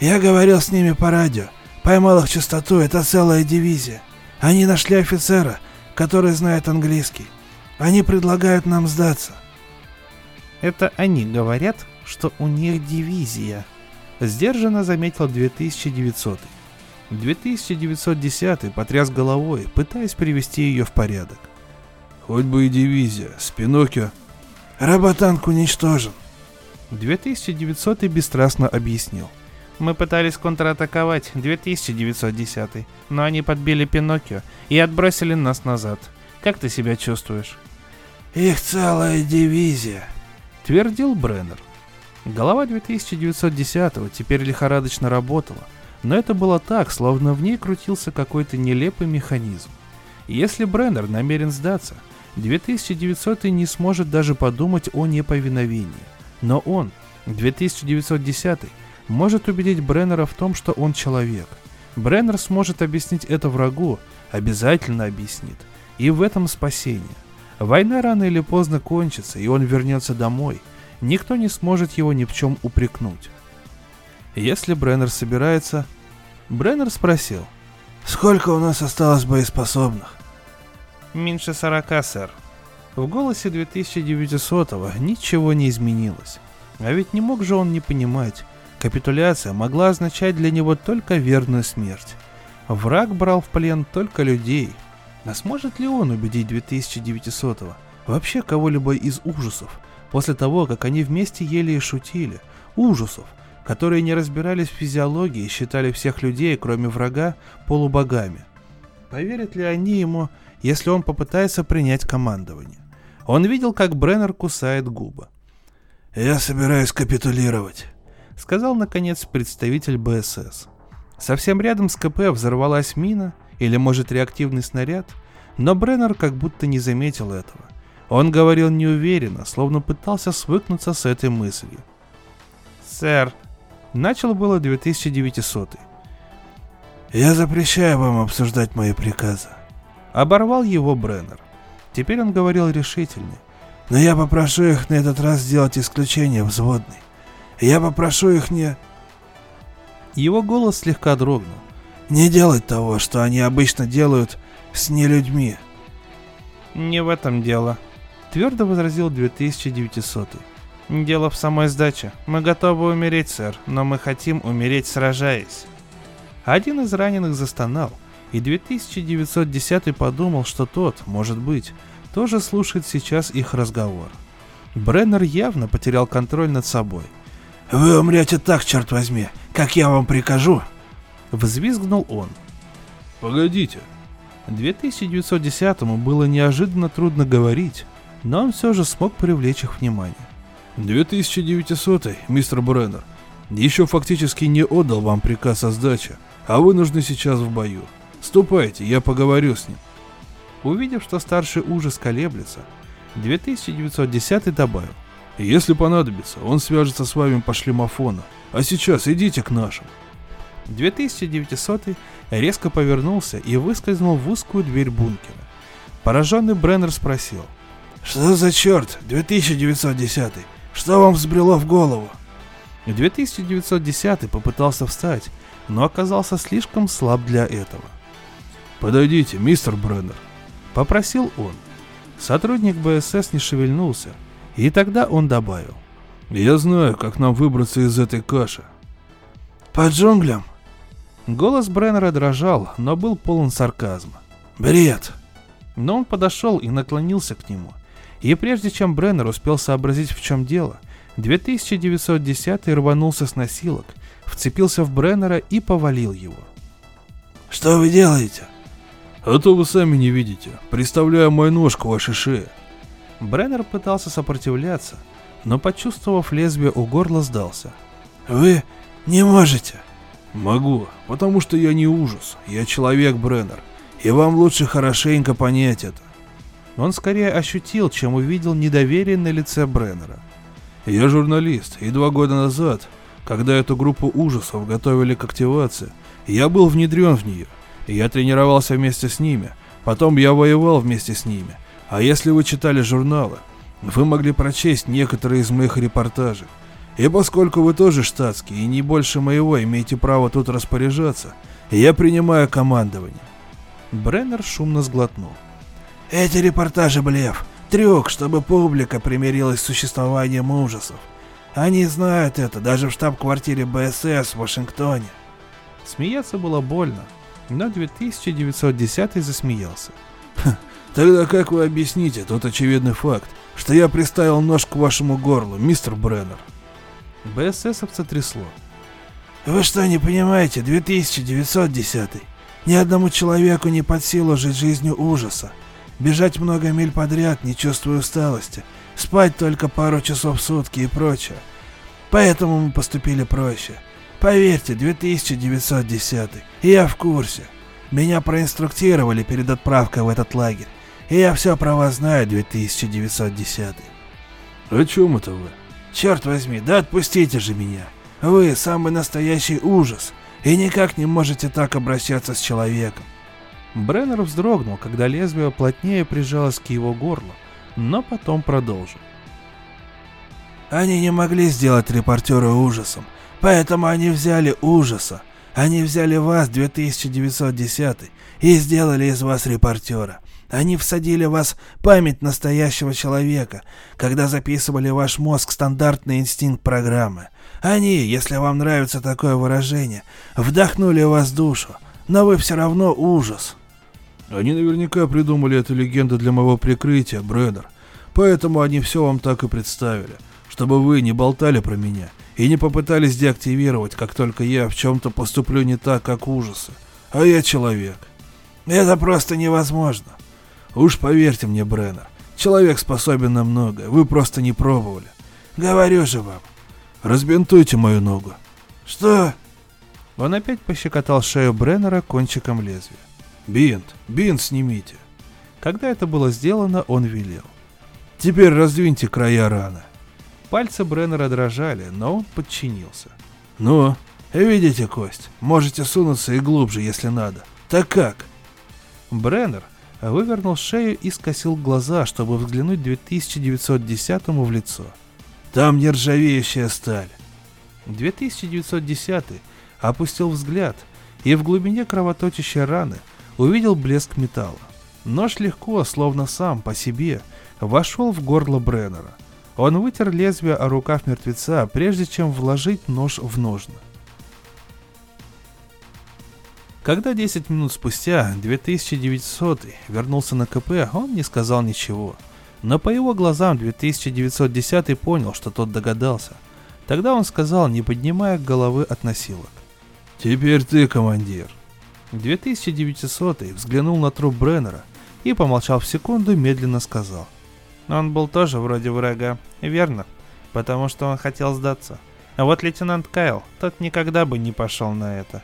[SPEAKER 4] «Я говорил с ними по радио. Поймал их частоту, это целая дивизия. Они нашли офицера, который знает английский. Они предлагают нам сдаться».
[SPEAKER 3] Это они говорят, что у них дивизия.
[SPEAKER 2] Сдержанно заметил 2900. 2910 потряс головой, пытаясь привести ее в порядок.
[SPEAKER 1] Хоть бы и дивизия, с Пиноккио.
[SPEAKER 4] Роботанк уничтожен.
[SPEAKER 2] 2900 бесстрастно объяснил.
[SPEAKER 3] Мы пытались контратаковать 2910, но они подбили Пиноккио и отбросили нас назад. Как ты себя чувствуешь?
[SPEAKER 4] Их целая дивизия,
[SPEAKER 2] твердил Бреннер. Голова 2910 теперь лихорадочно работала, но это было так, словно в ней крутился какой-то нелепый механизм. Если Бреннер намерен сдаться, 2900 не сможет даже подумать о неповиновении. Но он, 2910 может убедить Бреннера в том, что он человек. Бреннер сможет объяснить это врагу, обязательно объяснит. И в этом спасение. Война рано или поздно кончится, и он вернется домой. Никто не сможет его ни в чем упрекнуть. Если Бреннер собирается... Бреннер спросил.
[SPEAKER 4] «Сколько у нас осталось боеспособных?»
[SPEAKER 3] «Меньше сорока, сэр».
[SPEAKER 2] В голосе 2900-го ничего не изменилось. А ведь не мог же он не понимать. Капитуляция могла означать для него только верную смерть. Враг брал в плен только людей. А сможет ли он убедить 2900-го? Вообще кого-либо из ужасов? После того, как они вместе ели и шутили. Ужасов, которые не разбирались в физиологии и считали всех людей, кроме врага, полубогами. Поверят ли они ему, если он попытается принять командование? Он видел, как Бреннер кусает губы.
[SPEAKER 4] «Я собираюсь капитулировать», —
[SPEAKER 2] сказал, наконец, представитель БСС. Совсем рядом с КП взорвалась мина, или, может, реактивный снаряд, но Бреннер как будто не заметил этого. Он говорил неуверенно, словно пытался свыкнуться с этой мыслью.
[SPEAKER 3] «Сэр», —
[SPEAKER 2] начал было 2900
[SPEAKER 4] «Я запрещаю вам обсуждать мои приказы», —
[SPEAKER 2] оборвал его Бреннер. Теперь он говорил решительнее.
[SPEAKER 4] «Но я попрошу их на этот раз сделать исключение, взводный. Я попрошу их не...»
[SPEAKER 2] Его голос слегка дрогнул.
[SPEAKER 4] «Не делать того, что они обычно делают с нелюдьми».
[SPEAKER 3] «Не в этом дело», —
[SPEAKER 2] твердо возразил 2900
[SPEAKER 3] «Дело в самой сдаче. Мы готовы умереть, сэр, но мы хотим умереть, сражаясь».
[SPEAKER 2] Один из раненых застонал, и 2910 подумал, что тот, может быть, тоже слушает сейчас их разговор. Бреннер явно потерял контроль над собой.
[SPEAKER 4] «Вы умрете так, черт возьми, как я вам прикажу!»
[SPEAKER 2] Взвизгнул он.
[SPEAKER 1] «Погодите!»
[SPEAKER 2] 2910 было неожиданно трудно говорить, но он все же смог привлечь их внимание.
[SPEAKER 1] 2900 мистер Бреннер, еще фактически не отдал вам приказ о сдаче, а вы нужны сейчас в бою. Ступайте, я поговорю с ним.
[SPEAKER 2] Увидев, что старший ужас колеблется, 2910 добавил.
[SPEAKER 1] Если понадобится, он свяжется с вами по шлемофону. А сейчас идите к нашим.
[SPEAKER 2] 2900 резко повернулся и выскользнул в узкую дверь бункера. Пораженный Бреннер спросил.
[SPEAKER 4] «Что за черт, 2910 Что вам взбрело в голову?»
[SPEAKER 2] 2910 попытался встать, но оказался слишком слаб для этого.
[SPEAKER 1] «Подойдите, мистер Бреннер», —
[SPEAKER 2] попросил он. Сотрудник БСС не шевельнулся, и тогда он добавил.
[SPEAKER 1] «Я знаю, как нам выбраться из этой каши».
[SPEAKER 4] «По джунглям?»
[SPEAKER 2] Голос Бреннера дрожал, но был полон сарказма.
[SPEAKER 4] «Бред!»
[SPEAKER 2] Но он подошел и наклонился к нему. И прежде чем Бреннер успел сообразить, в чем дело, 2910 рванулся с носилок, вцепился в Бреннера и повалил его.
[SPEAKER 4] «Что вы делаете?»
[SPEAKER 1] «А то вы сами не видите. Представляю мою ножку вашей шее».
[SPEAKER 2] Бреннер пытался сопротивляться, но, почувствовав лезвие у горла, сдался.
[SPEAKER 4] «Вы не можете!»
[SPEAKER 1] «Могу, потому что я не ужас, я человек, Бреннер, и вам лучше хорошенько понять это».
[SPEAKER 2] Он скорее ощутил, чем увидел недоверие на лице Бреннера.
[SPEAKER 1] «Я журналист, и два года назад
[SPEAKER 2] Когда эту группу ужасов готовили к активации, я был внедрен в нее. Я тренировался вместе с ними. Потом я воевал вместе с ними. А если вы читали журналы, вы могли прочесть некоторые из моих репортажей. И поскольку вы тоже штатский и не больше моего имеете право тут распоряжаться, я принимаю командование. Бреннер шумно сглотнул.
[SPEAKER 4] Эти репортажи блеф. Трюк, чтобы публика примирилась с существованием ужасов. Они знают это даже в штаб-квартире БСС в Вашингтоне.
[SPEAKER 2] Смеяться было больно, но 2910 засмеялся.
[SPEAKER 1] Тогда как вы объясните тот очевидный факт, что я приставил нож к вашему горлу, мистер Бреннер?
[SPEAKER 2] БССовца трясло.
[SPEAKER 4] Вы что, не понимаете, 2910 Ни одному человеку не под силу жить жизнью ужаса. Бежать много миль подряд, не чувствуя усталости. Спать только пару часов в сутки и прочее. Поэтому мы поступили проще. Поверьте, 2910 И я в курсе. Меня проинструктировали перед отправкой в этот лагерь. И я все про вас знаю, 2910
[SPEAKER 1] О чем это вы?
[SPEAKER 4] Черт возьми, да отпустите же меня. Вы самый настоящий ужас. И никак не можете так обращаться с человеком.
[SPEAKER 2] Бреннер вздрогнул, когда лезвие плотнее прижалось к его горлу, но потом продолжил.
[SPEAKER 4] Они не могли сделать репортера ужасом, поэтому они взяли ужаса. Они взяли вас, 2910, и сделали из вас репортера. Они всадили в вас память настоящего человека, когда записывали ваш мозг стандартный инстинкт программы. Они, если вам нравится такое выражение, вдохнули в вас душу, но вы все равно ужас.
[SPEAKER 1] Они наверняка придумали эту легенду для моего прикрытия, Брэдер. Поэтому они все вам так и представили, чтобы вы не болтали про меня и не попытались деактивировать, как только я в чем-то поступлю не так, как ужасы. А я человек.
[SPEAKER 4] Это просто невозможно.
[SPEAKER 1] Уж поверьте мне, Бреннер, человек способен на многое, вы просто не пробовали.
[SPEAKER 4] Говорю же вам.
[SPEAKER 1] Разбинтуйте мою ногу.
[SPEAKER 4] Что?
[SPEAKER 2] Он опять пощекотал шею Бреннера кончиком лезвия.
[SPEAKER 1] Бинт, бинт снимите.
[SPEAKER 2] Когда это было сделано, он велел.
[SPEAKER 1] Теперь раздвиньте края раны.
[SPEAKER 2] Пальцы Бреннера дрожали, но он подчинился.
[SPEAKER 1] Ну, видите кость? Можете сунуться и глубже, если надо. Так как?
[SPEAKER 2] Бреннер вывернул шею и скосил глаза, чтобы взглянуть 2910 в лицо.
[SPEAKER 1] Там нержавеющая сталь.
[SPEAKER 2] 2910 опустил взгляд, и в глубине кровоточащей раны увидел блеск металла. Нож легко, словно сам по себе, вошел в горло Бреннера. Он вытер лезвие о рукав мертвеца, прежде чем вложить нож в ножны. Когда 10 минут спустя 2900 вернулся на КП, он не сказал ничего. Но по его глазам 2910 понял, что тот догадался. Тогда он сказал, не поднимая головы от носилок.
[SPEAKER 1] «Теперь ты, командир».
[SPEAKER 2] 2900 взглянул на труп Бреннера и, помолчав в секунду, медленно сказал. Он был тоже вроде врага, верно? Потому что он хотел сдаться. А вот лейтенант Кайл, тот никогда бы не пошел на это.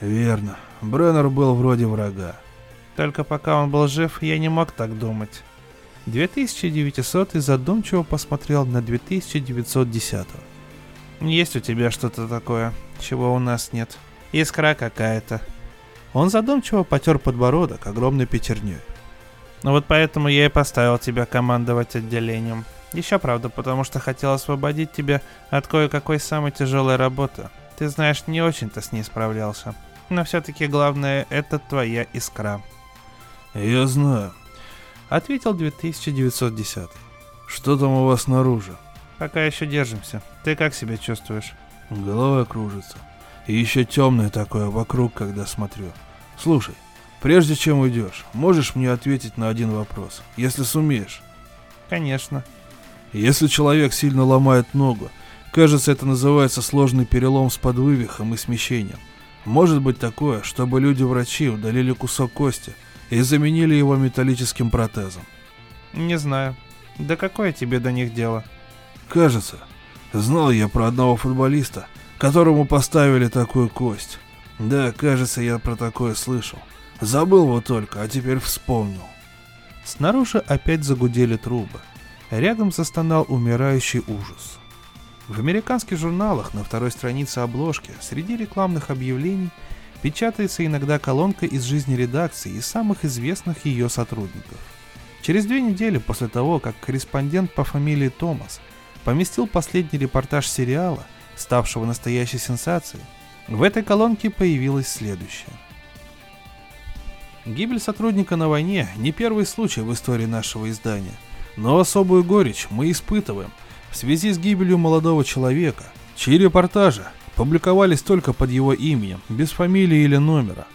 [SPEAKER 1] Верно. Бреннер был вроде врага.
[SPEAKER 2] Только пока он был жив, я не мог так думать. 2900 задумчиво посмотрел на 2910. Есть у тебя что-то такое, чего у нас нет. Искра какая-то. Он задумчиво потер подбородок огромной пятерней. Ну вот поэтому я и поставил тебя командовать отделением. Еще правда, потому что хотел освободить тебя от кое-какой самой тяжелой работы. Ты знаешь, не очень-то с ней справлялся. Но все-таки главное это твоя искра.
[SPEAKER 1] Я знаю.
[SPEAKER 2] Ответил 2910.
[SPEAKER 1] Что там у вас снаружи?
[SPEAKER 2] Пока еще держимся. Ты как себя чувствуешь?
[SPEAKER 1] Голова кружится. И еще темное такое вокруг, когда смотрю. Слушай, прежде чем уйдешь, можешь мне ответить на один вопрос, если сумеешь?
[SPEAKER 2] Конечно.
[SPEAKER 1] Если человек сильно ломает ногу, кажется, это называется сложный перелом с подвывихом и смещением. Может быть такое, чтобы люди-врачи удалили кусок кости и заменили его металлическим протезом.
[SPEAKER 2] Не знаю. Да какое тебе до них дело?
[SPEAKER 1] Кажется, знал я про одного футболиста, которому поставили такую кость. Да, кажется, я про такое слышал. Забыл вот только, а теперь вспомнил.
[SPEAKER 2] Снаружи опять загудели трубы. Рядом застонал умирающий ужас.
[SPEAKER 1] В американских журналах на второй странице обложки среди рекламных объявлений печатается иногда колонка из жизни редакции и самых известных ее сотрудников. Через две недели после того, как корреспондент по фамилии Томас поместил последний репортаж сериала, ставшего настоящей сенсацией, в этой колонке появилось следующее. Гибель сотрудника на войне не первый случай в истории нашего издания, но особую горечь мы испытываем в связи с гибелью молодого человека, чьи репортажи публиковались только под его именем, без фамилии или номера.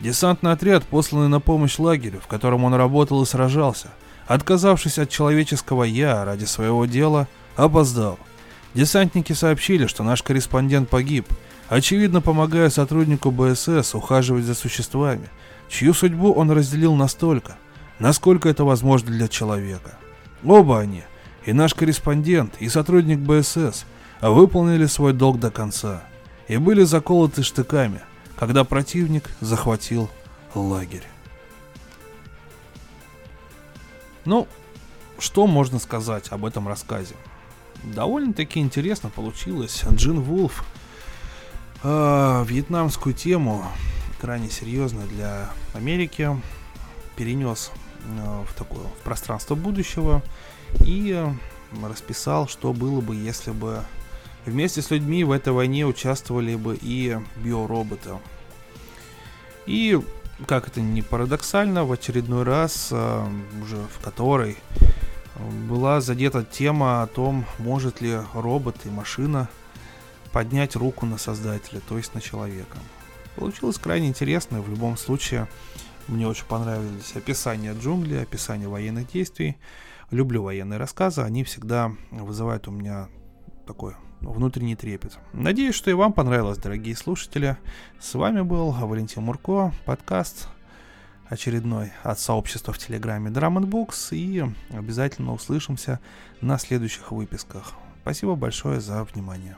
[SPEAKER 1] Десантный отряд, посланный на помощь лагерю, в котором он работал и сражался, отказавшись от человеческого «я» ради своего дела, опоздал. Десантники сообщили, что наш корреспондент погиб, очевидно помогая сотруднику БСС ухаживать за существами, чью судьбу он разделил настолько, насколько это возможно для человека. Оба они, и наш корреспондент, и сотрудник БСС, выполнили свой долг до конца и были заколоты штыками, когда противник захватил лагерь. Ну, что можно сказать об этом рассказе? Довольно-таки интересно получилось. Джин Вулф э, вьетнамскую тему крайне серьезно для Америки перенес э, в такое в пространство будущего и э, расписал, что было бы, если бы вместе с людьми в этой войне участвовали бы и биороботы. И, как это ни парадоксально, в очередной раз, э, уже в которой была задета тема о том, может ли робот и машина поднять руку на создателя, то есть на человека. Получилось крайне интересно, в любом случае мне очень понравились описания джунглей, описания военных действий. Люблю военные рассказы, они всегда вызывают у меня такой внутренний трепет. Надеюсь, что и вам понравилось, дорогие слушатели. С вами был Валентин Мурко, подкаст очередной от сообщества в Телеграме Drum Books и обязательно услышимся на следующих выпусках. Спасибо большое за внимание.